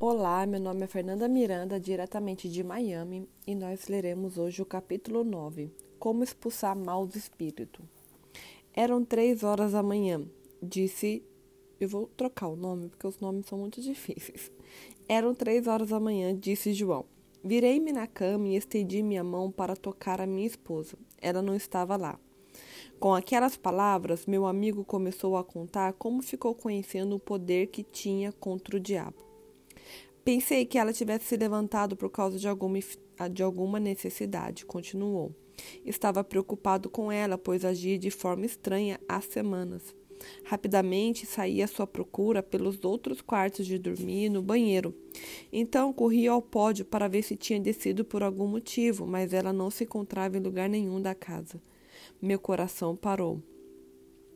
Olá, meu nome é Fernanda Miranda, diretamente de Miami, e nós leremos hoje o capítulo 9: Como expulsar maus espíritos. Eram três horas da manhã, disse. Eu vou trocar o nome porque os nomes são muito difíceis. Eram três horas da manhã, disse João. Virei-me na cama e estendi minha mão para tocar a minha esposa. Ela não estava lá. Com aquelas palavras, meu amigo começou a contar como ficou conhecendo o poder que tinha contra o diabo. Pensei que ela tivesse se levantado por causa de alguma, de alguma necessidade, continuou. Estava preocupado com ela, pois agia de forma estranha há semanas. Rapidamente saí à sua procura pelos outros quartos de dormir no banheiro. Então corri ao pódio para ver se tinha descido por algum motivo, mas ela não se encontrava em lugar nenhum da casa. Meu coração parou.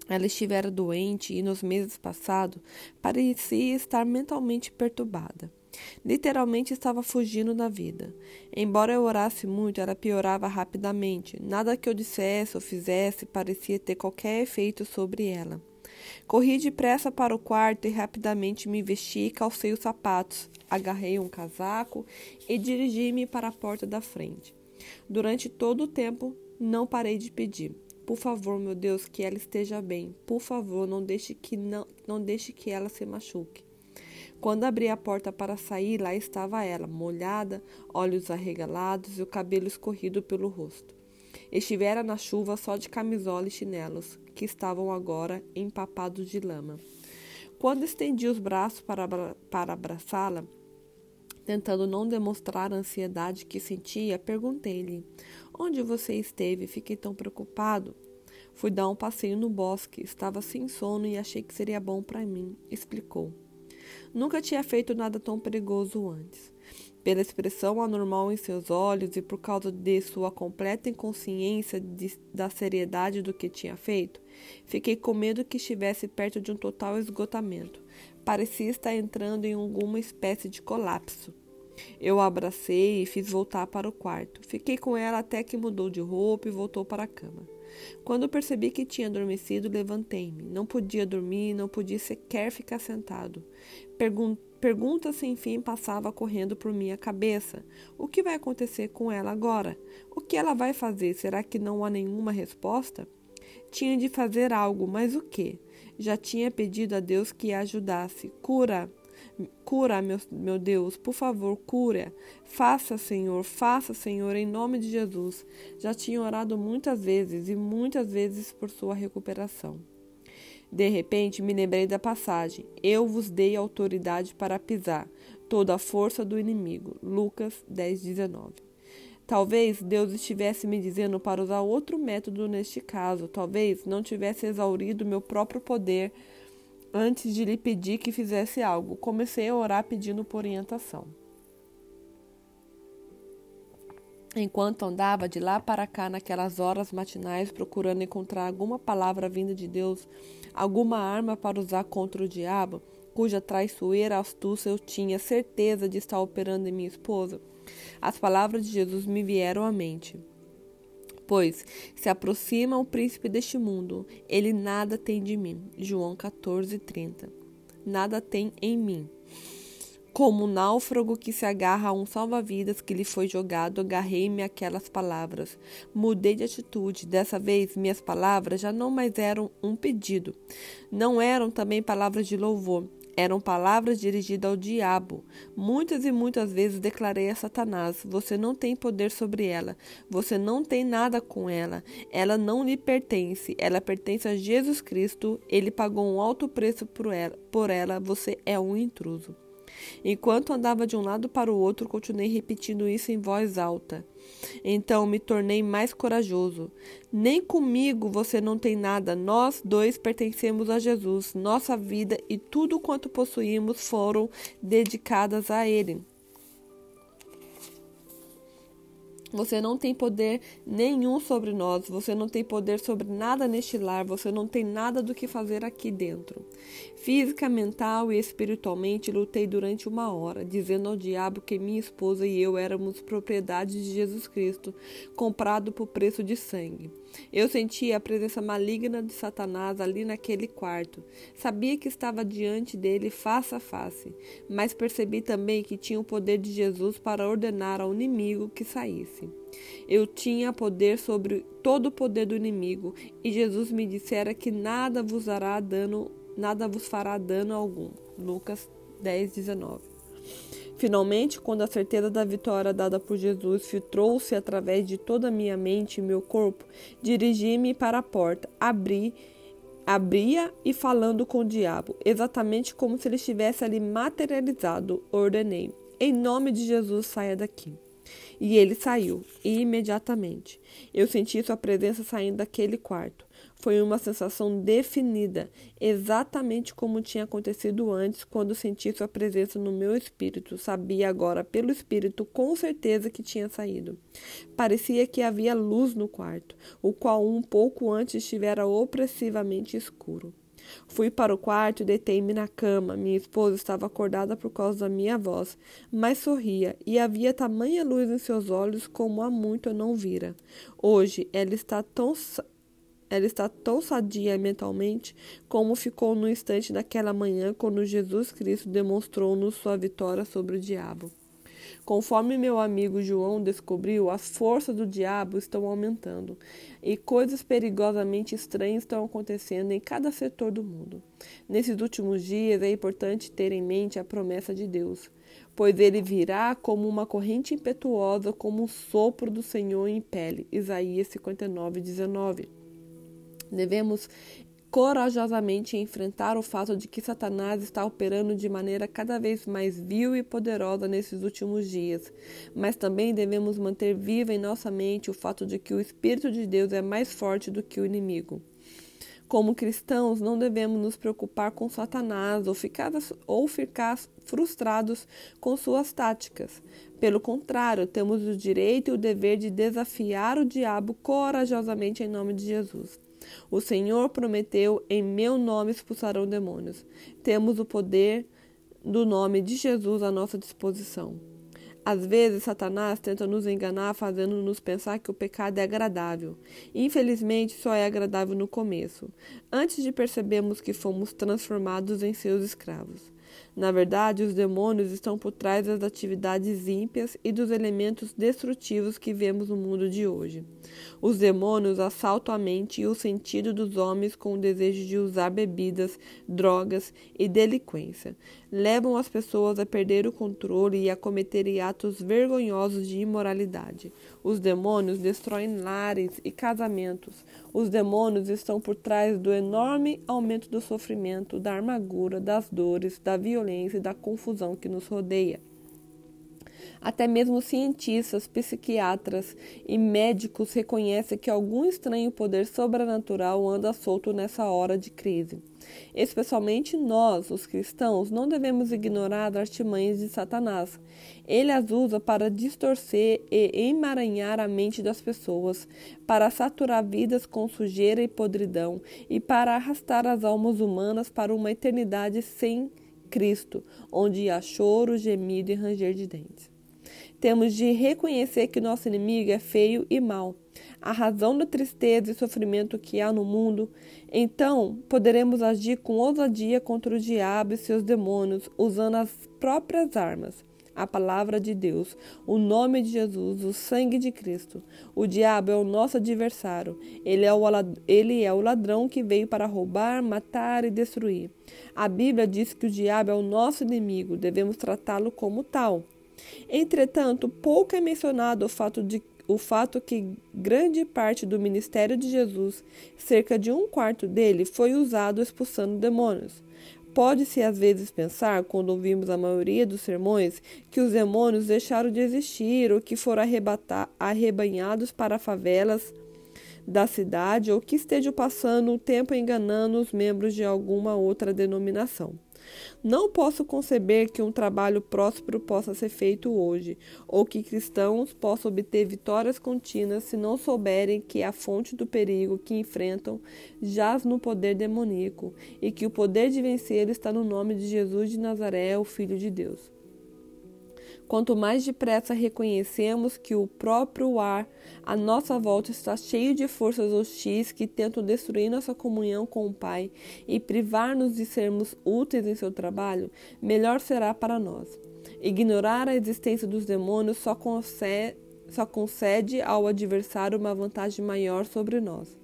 Ela estivera doente e nos meses passados parecia estar mentalmente perturbada. Literalmente estava fugindo da vida. Embora eu orasse muito, ela piorava rapidamente. Nada que eu dissesse ou fizesse parecia ter qualquer efeito sobre ela. Corri depressa para o quarto e rapidamente me vesti e calcei os sapatos. Agarrei um casaco e dirigi-me para a porta da frente. Durante todo o tempo, não parei de pedir. Por favor, meu Deus, que ela esteja bem. Por favor, não deixe que não, não deixe que ela se machuque. Quando abri a porta para sair, lá estava ela, molhada, olhos arregalados e o cabelo escorrido pelo rosto. Estivera na chuva só de camisola e chinelos, que estavam agora empapados de lama. Quando estendi os braços para, para abraçá-la, tentando não demonstrar a ansiedade que sentia, perguntei-lhe: Onde você esteve? Fiquei tão preocupado. Fui dar um passeio no bosque, estava sem sono e achei que seria bom para mim, explicou. Nunca tinha feito nada tão perigoso antes. Pela expressão anormal em seus olhos e por causa de sua completa inconsciência de, da seriedade do que tinha feito, fiquei com medo que estivesse perto de um total esgotamento. Parecia estar entrando em alguma espécie de colapso. Eu a abracei e fiz voltar para o quarto. Fiquei com ela até que mudou de roupa e voltou para a cama. Quando percebi que tinha adormecido, levantei-me. Não podia dormir, não podia sequer ficar sentado. Pergun pergunta sem fim passava correndo por minha cabeça. O que vai acontecer com ela agora? O que ela vai fazer? Será que não há nenhuma resposta? Tinha de fazer algo, mas o que? Já tinha pedido a Deus que a ajudasse. Cura! Cura, meu, meu Deus, por favor, cura. Faça, Senhor, faça, Senhor, em nome de Jesus. Já tinha orado muitas vezes e muitas vezes por sua recuperação. De repente me lembrei da passagem: Eu vos dei autoridade para pisar toda a força do inimigo. Lucas 10, 19. Talvez Deus estivesse me dizendo para usar outro método neste caso. Talvez não tivesse exaurido meu próprio poder Antes de lhe pedir que fizesse algo, comecei a orar pedindo por orientação. Enquanto andava de lá para cá naquelas horas matinais procurando encontrar alguma palavra vinda de Deus, alguma arma para usar contra o diabo, cuja traiçoeira astúcia eu tinha certeza de estar operando em minha esposa, as palavras de Jesus me vieram à mente. Pois se aproxima o príncipe deste mundo, ele nada tem de mim. João 14, 30. Nada tem em mim. Como um náufrago que se agarra a um salva-vidas que lhe foi jogado, agarrei-me aquelas palavras. Mudei de atitude. Dessa vez, minhas palavras já não mais eram um pedido. Não eram também palavras de louvor. Eram palavras dirigidas ao diabo. Muitas e muitas vezes declarei a Satanás: Você não tem poder sobre ela. Você não tem nada com ela. Ela não lhe pertence. Ela pertence a Jesus Cristo. Ele pagou um alto preço por ela. Por ela. Você é um intruso. Enquanto andava de um lado para o outro, continuei repetindo isso em voz alta. Então me tornei mais corajoso. Nem comigo você não tem nada. Nós dois pertencemos a Jesus. Nossa vida e tudo quanto possuímos foram dedicadas a Ele. Você não tem poder nenhum sobre nós, você não tem poder sobre nada neste lar, você não tem nada do que fazer aqui dentro. Física, mental e espiritualmente lutei durante uma hora, dizendo ao diabo que minha esposa e eu éramos propriedade de Jesus Cristo, comprado por preço de sangue. Eu sentia a presença maligna de Satanás ali naquele quarto. Sabia que estava diante dele face a face, mas percebi também que tinha o poder de Jesus para ordenar ao inimigo que saísse. Eu tinha poder sobre todo o poder do inimigo, e Jesus me dissera que nada vos dano, nada vos fará dano algum. Lucas 10, 19. Finalmente, quando a certeza da vitória dada por Jesus filtrou-se através de toda a minha mente e meu corpo, dirigi-me para a porta, abri, abria e falando com o diabo, exatamente como se ele estivesse ali materializado, ordenei: Em nome de Jesus, saia daqui. E ele saiu, imediatamente. Eu senti sua presença saindo daquele quarto. Foi uma sensação definida, exatamente como tinha acontecido antes, quando senti sua presença no meu espírito. Sabia agora, pelo espírito, com certeza que tinha saído. Parecia que havia luz no quarto, o qual um pouco antes estivera opressivamente escuro. Fui para o quarto e deitei-me na cama. Minha esposa estava acordada por causa da minha voz, mas sorria, e havia tamanha luz em seus olhos como há muito eu não vira. Hoje ela está tão ela está tão sadia mentalmente como ficou no instante daquela manhã quando Jesus Cristo demonstrou-nos sua vitória sobre o diabo. Conforme meu amigo João descobriu, as forças do diabo estão aumentando e coisas perigosamente estranhas estão acontecendo em cada setor do mundo. Nesses últimos dias é importante ter em mente a promessa de Deus, pois ele virá como uma corrente impetuosa, como um sopro do Senhor em pele. Isaías 59, 19. Devemos corajosamente enfrentar o fato de que Satanás está operando de maneira cada vez mais vil e poderosa nesses últimos dias, mas também devemos manter viva em nossa mente o fato de que o Espírito de Deus é mais forte do que o inimigo. Como cristãos, não devemos nos preocupar com Satanás ou ficar, ou ficar frustrados com suas táticas. Pelo contrário, temos o direito e o dever de desafiar o diabo corajosamente em nome de Jesus. O Senhor prometeu: em meu nome expulsarão demônios. Temos o poder do nome de Jesus à nossa disposição. Às vezes, Satanás tenta nos enganar, fazendo-nos pensar que o pecado é agradável. Infelizmente, só é agradável no começo, antes de percebermos que fomos transformados em seus escravos. Na verdade, os demônios estão por trás das atividades ímpias e dos elementos destrutivos que vemos no mundo de hoje. Os demônios assaltam a mente e o sentido dos homens com o desejo de usar bebidas, drogas e delinquência. Levam as pessoas a perder o controle e a cometerem atos vergonhosos de imoralidade. Os demônios destroem lares e casamentos. Os demônios estão por trás do enorme aumento do sofrimento, da amargura, das dores, da violência e da confusão que nos rodeia. Até mesmo cientistas, psiquiatras e médicos reconhecem que algum estranho poder sobrenatural anda solto nessa hora de crise. Especialmente nós, os cristãos, não devemos ignorar as artimanhas de Satanás. Ele as usa para distorcer e emaranhar a mente das pessoas, para saturar vidas com sujeira e podridão e para arrastar as almas humanas para uma eternidade sem Cristo, onde há choro, gemido e ranger de dentes. Temos de reconhecer que nosso inimigo é feio e mau, a razão da tristeza e sofrimento que há no mundo. Então, poderemos agir com ousadia contra o diabo e seus demônios, usando as próprias armas a palavra de Deus, o nome de Jesus, o sangue de Cristo. O diabo é o nosso adversário. Ele é o, ele é o ladrão que veio para roubar, matar e destruir. A Bíblia diz que o diabo é o nosso inimigo, devemos tratá-lo como tal. Entretanto, pouco é mencionado o fato de o fato que grande parte do ministério de Jesus, cerca de um quarto dele, foi usado expulsando demônios. Pode-se às vezes pensar, quando ouvimos a maioria dos sermões, que os demônios deixaram de existir ou que foram arrebanhados para favelas da cidade ou que estejam passando o tempo enganando os membros de alguma outra denominação. Não posso conceber que um trabalho próspero possa ser feito hoje, ou que cristãos possam obter vitórias contínuas se não souberem que a fonte do perigo que enfrentam jaz no poder demoníaco e que o poder de vencer está no nome de Jesus de Nazaré, o Filho de Deus. Quanto mais depressa reconhecemos que o próprio ar à nossa volta está cheio de forças hostis que tentam destruir nossa comunhão com o Pai e privar-nos de sermos úteis em seu trabalho, melhor será para nós. Ignorar a existência dos demônios só concede, ao adversário uma vantagem maior sobre nós.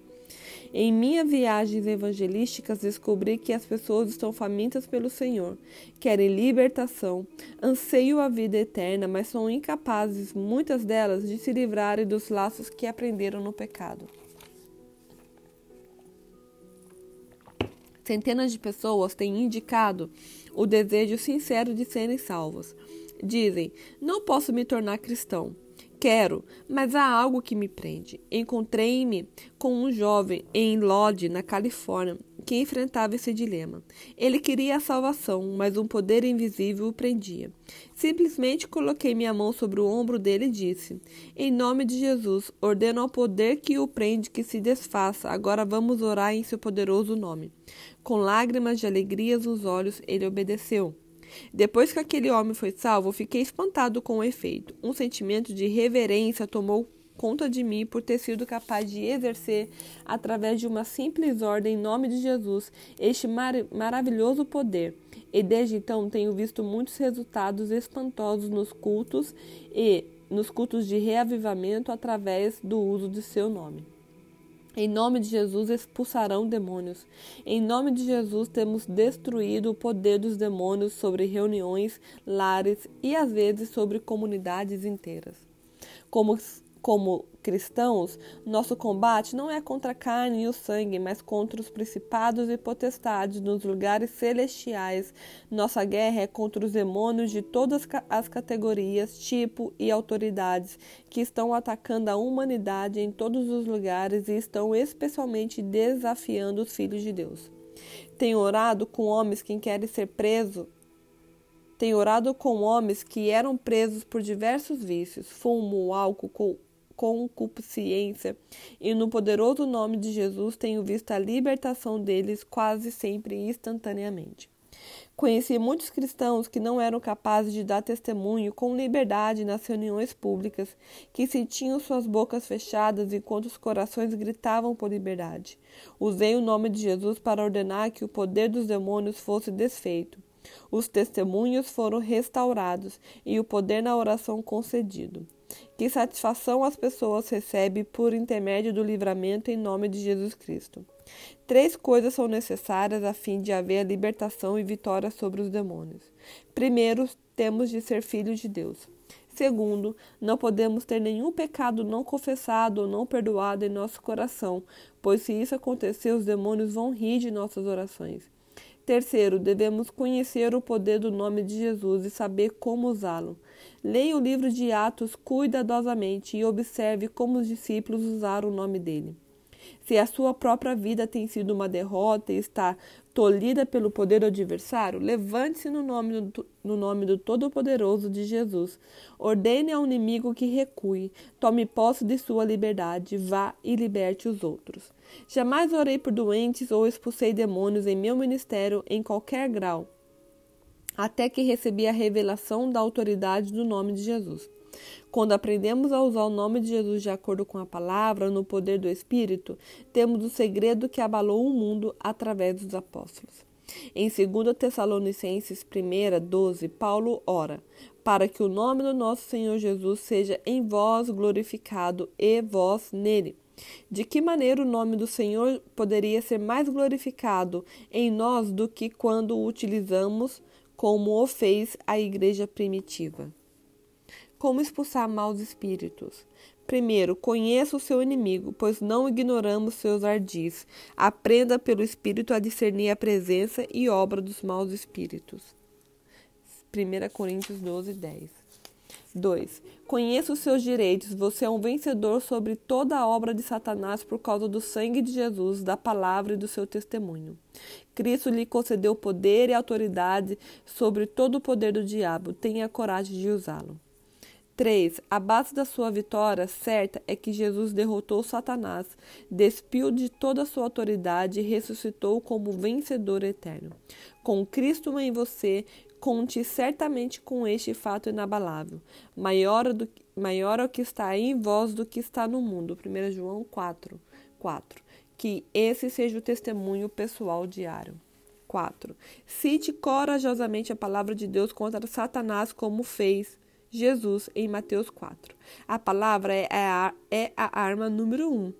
Em minhas viagens evangelísticas, descobri que as pessoas estão famintas pelo Senhor, querem libertação, anseiam a vida eterna, mas são incapazes, muitas delas, de se livrarem dos laços que aprenderam no pecado. Centenas de pessoas têm indicado o desejo sincero de serem salvas. Dizem: Não posso me tornar cristão. Quero, mas há algo que me prende. Encontrei-me com um jovem em Lodge, na Califórnia, que enfrentava esse dilema. Ele queria a salvação, mas um poder invisível o prendia. Simplesmente coloquei minha mão sobre o ombro dele e disse: Em nome de Jesus, ordeno ao poder que o prende que se desfaça. Agora vamos orar em seu poderoso nome. Com lágrimas de alegria nos olhos, ele obedeceu. Depois que aquele homem foi salvo, fiquei espantado com o efeito. Um sentimento de reverência tomou conta de mim por ter sido capaz de exercer, através de uma simples ordem em nome de Jesus, este mar maravilhoso poder. E desde então tenho visto muitos resultados espantosos nos cultos e nos cultos de reavivamento através do uso de seu nome. Em nome de Jesus expulsarão demônios. Em nome de Jesus temos destruído o poder dos demônios sobre reuniões, lares e às vezes sobre comunidades inteiras. Como como cristãos, nosso combate não é contra a carne e o sangue, mas contra os principados e potestades nos lugares celestiais. Nossa guerra é contra os demônios de todas as categorias, tipo e autoridades que estão atacando a humanidade em todos os lugares e estão especialmente desafiando os filhos de Deus. Tenho orado com homens que querem ser presos tenho orado com homens que eram presos por diversos vícios, fumo, álcool, concupiscência, e no poderoso nome de Jesus tenho visto a libertação deles quase sempre instantaneamente. Conheci muitos cristãos que não eram capazes de dar testemunho com liberdade nas reuniões públicas, que sentiam suas bocas fechadas enquanto os corações gritavam por liberdade. Usei o nome de Jesus para ordenar que o poder dos demônios fosse desfeito. Os testemunhos foram restaurados e o poder na oração concedido. Que satisfação as pessoas recebem por intermédio do livramento em nome de Jesus Cristo. Três coisas são necessárias a fim de haver libertação e vitória sobre os demônios. Primeiro, temos de ser filhos de Deus. Segundo, não podemos ter nenhum pecado não confessado ou não perdoado em nosso coração, pois se isso acontecer, os demônios vão rir de nossas orações. Terceiro, devemos conhecer o poder do nome de Jesus e saber como usá-lo. Leia o livro de Atos cuidadosamente e observe como os discípulos usaram o nome dele. Se a sua própria vida tem sido uma derrota e está tolhida pelo poder adversário, levante-se no nome, do, no nome do Todo-Poderoso de Jesus. Ordene ao inimigo que recue, tome posse de sua liberdade, vá e liberte os outros. Jamais orei por doentes ou expulsei demônios em meu ministério em qualquer grau até que recebi a revelação da autoridade do nome de Jesus. Quando aprendemos a usar o nome de Jesus de acordo com a palavra, no poder do Espírito, temos o segredo que abalou o mundo através dos apóstolos. Em 2 Tessalonicenses 1, 12, Paulo ora, para que o nome do nosso Senhor Jesus seja em vós glorificado e vós nele. De que maneira o nome do Senhor poderia ser mais glorificado em nós do que quando o utilizamos como o fez a igreja primitiva. Como expulsar maus espíritos? Primeiro, conheça o seu inimigo, pois não ignoramos seus ardis. Aprenda pelo Espírito a discernir a presença e obra dos maus espíritos. 1 Coríntios 12, 10. 2. Conheça os seus direitos. Você é um vencedor sobre toda a obra de Satanás por causa do sangue de Jesus, da palavra e do seu testemunho. Cristo lhe concedeu poder e autoridade sobre todo o poder do diabo. Tenha coragem de usá-lo. 3. A base da sua vitória certa é que Jesus derrotou Satanás, despiu de toda a sua autoridade e ressuscitou como vencedor eterno. Com Cristo em você, conte certamente com este fato inabalável. Maior, do, maior é o que está em vós do que está no mundo. 1 João 4, 4. Que esse seja o testemunho pessoal diário. 4. Cite corajosamente a palavra de Deus contra Satanás, como fez Jesus em Mateus 4. A palavra é a, é a arma número 1. Um.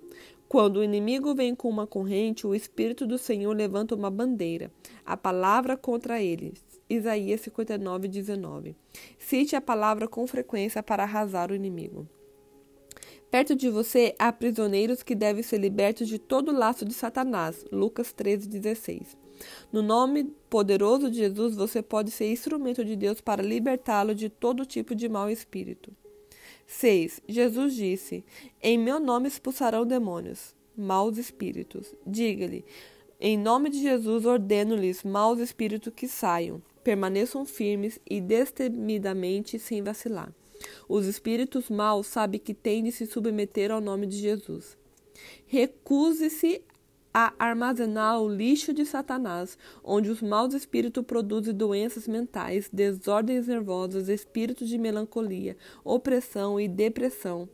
Quando o inimigo vem com uma corrente, o Espírito do Senhor levanta uma bandeira, a palavra contra eles. Isaías 59, 19. Cite a palavra com frequência para arrasar o inimigo. Perto de você há prisioneiros que devem ser libertos de todo o laço de Satanás. Lucas 13, 16. No nome poderoso de Jesus, você pode ser instrumento de Deus para libertá-lo de todo tipo de mau espírito. 6. Jesus disse: Em meu nome expulsarão demônios, maus espíritos. Diga-lhe: Em nome de Jesus ordeno-lhes, maus espíritos, que saiam. Permaneçam firmes e destemidamente sem vacilar. Os espíritos maus sabem que têm de se submeter ao nome de Jesus. Recuse-se a armazenar o lixo de Satanás, onde os maus espíritos produzem doenças mentais, desordens nervosas, espíritos de melancolia, opressão e depressão,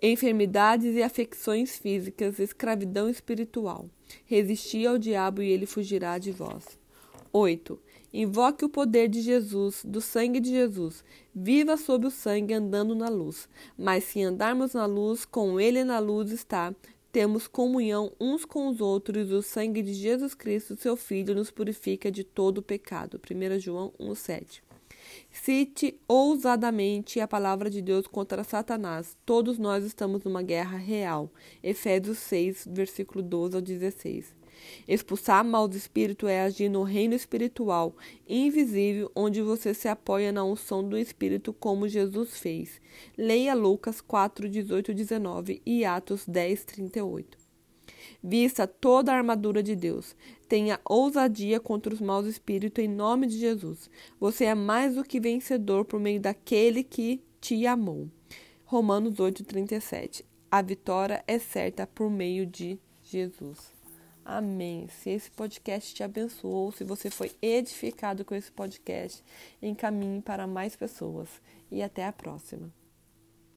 enfermidades e afecções físicas, escravidão espiritual. Resisti ao diabo e ele fugirá de vós. 8. Invoque o poder de Jesus, do sangue de Jesus. Viva sob o sangue andando na luz. Mas se andarmos na luz, com ele na luz está, temos comunhão uns com os outros, o sangue de Jesus Cristo, seu Filho, nos purifica de todo o pecado. 1 João 1,7. Cite ousadamente a palavra de Deus contra Satanás. Todos nós estamos numa guerra real. Efésios 6, versículo 12 ao 16. Expulsar maus espíritos é agir no reino espiritual, invisível, onde você se apoia na unção do Espírito, como Jesus fez. Leia Lucas 4, 18 e 19 e Atos 10, 38. Vista toda a armadura de Deus. Tenha ousadia contra os maus espíritos em nome de Jesus. Você é mais do que vencedor por meio daquele que te amou. Romanos 37. A vitória é certa por meio de Jesus. Amém. Se esse podcast te abençoou, se você foi edificado com esse podcast, encaminhe para mais pessoas. E até a próxima.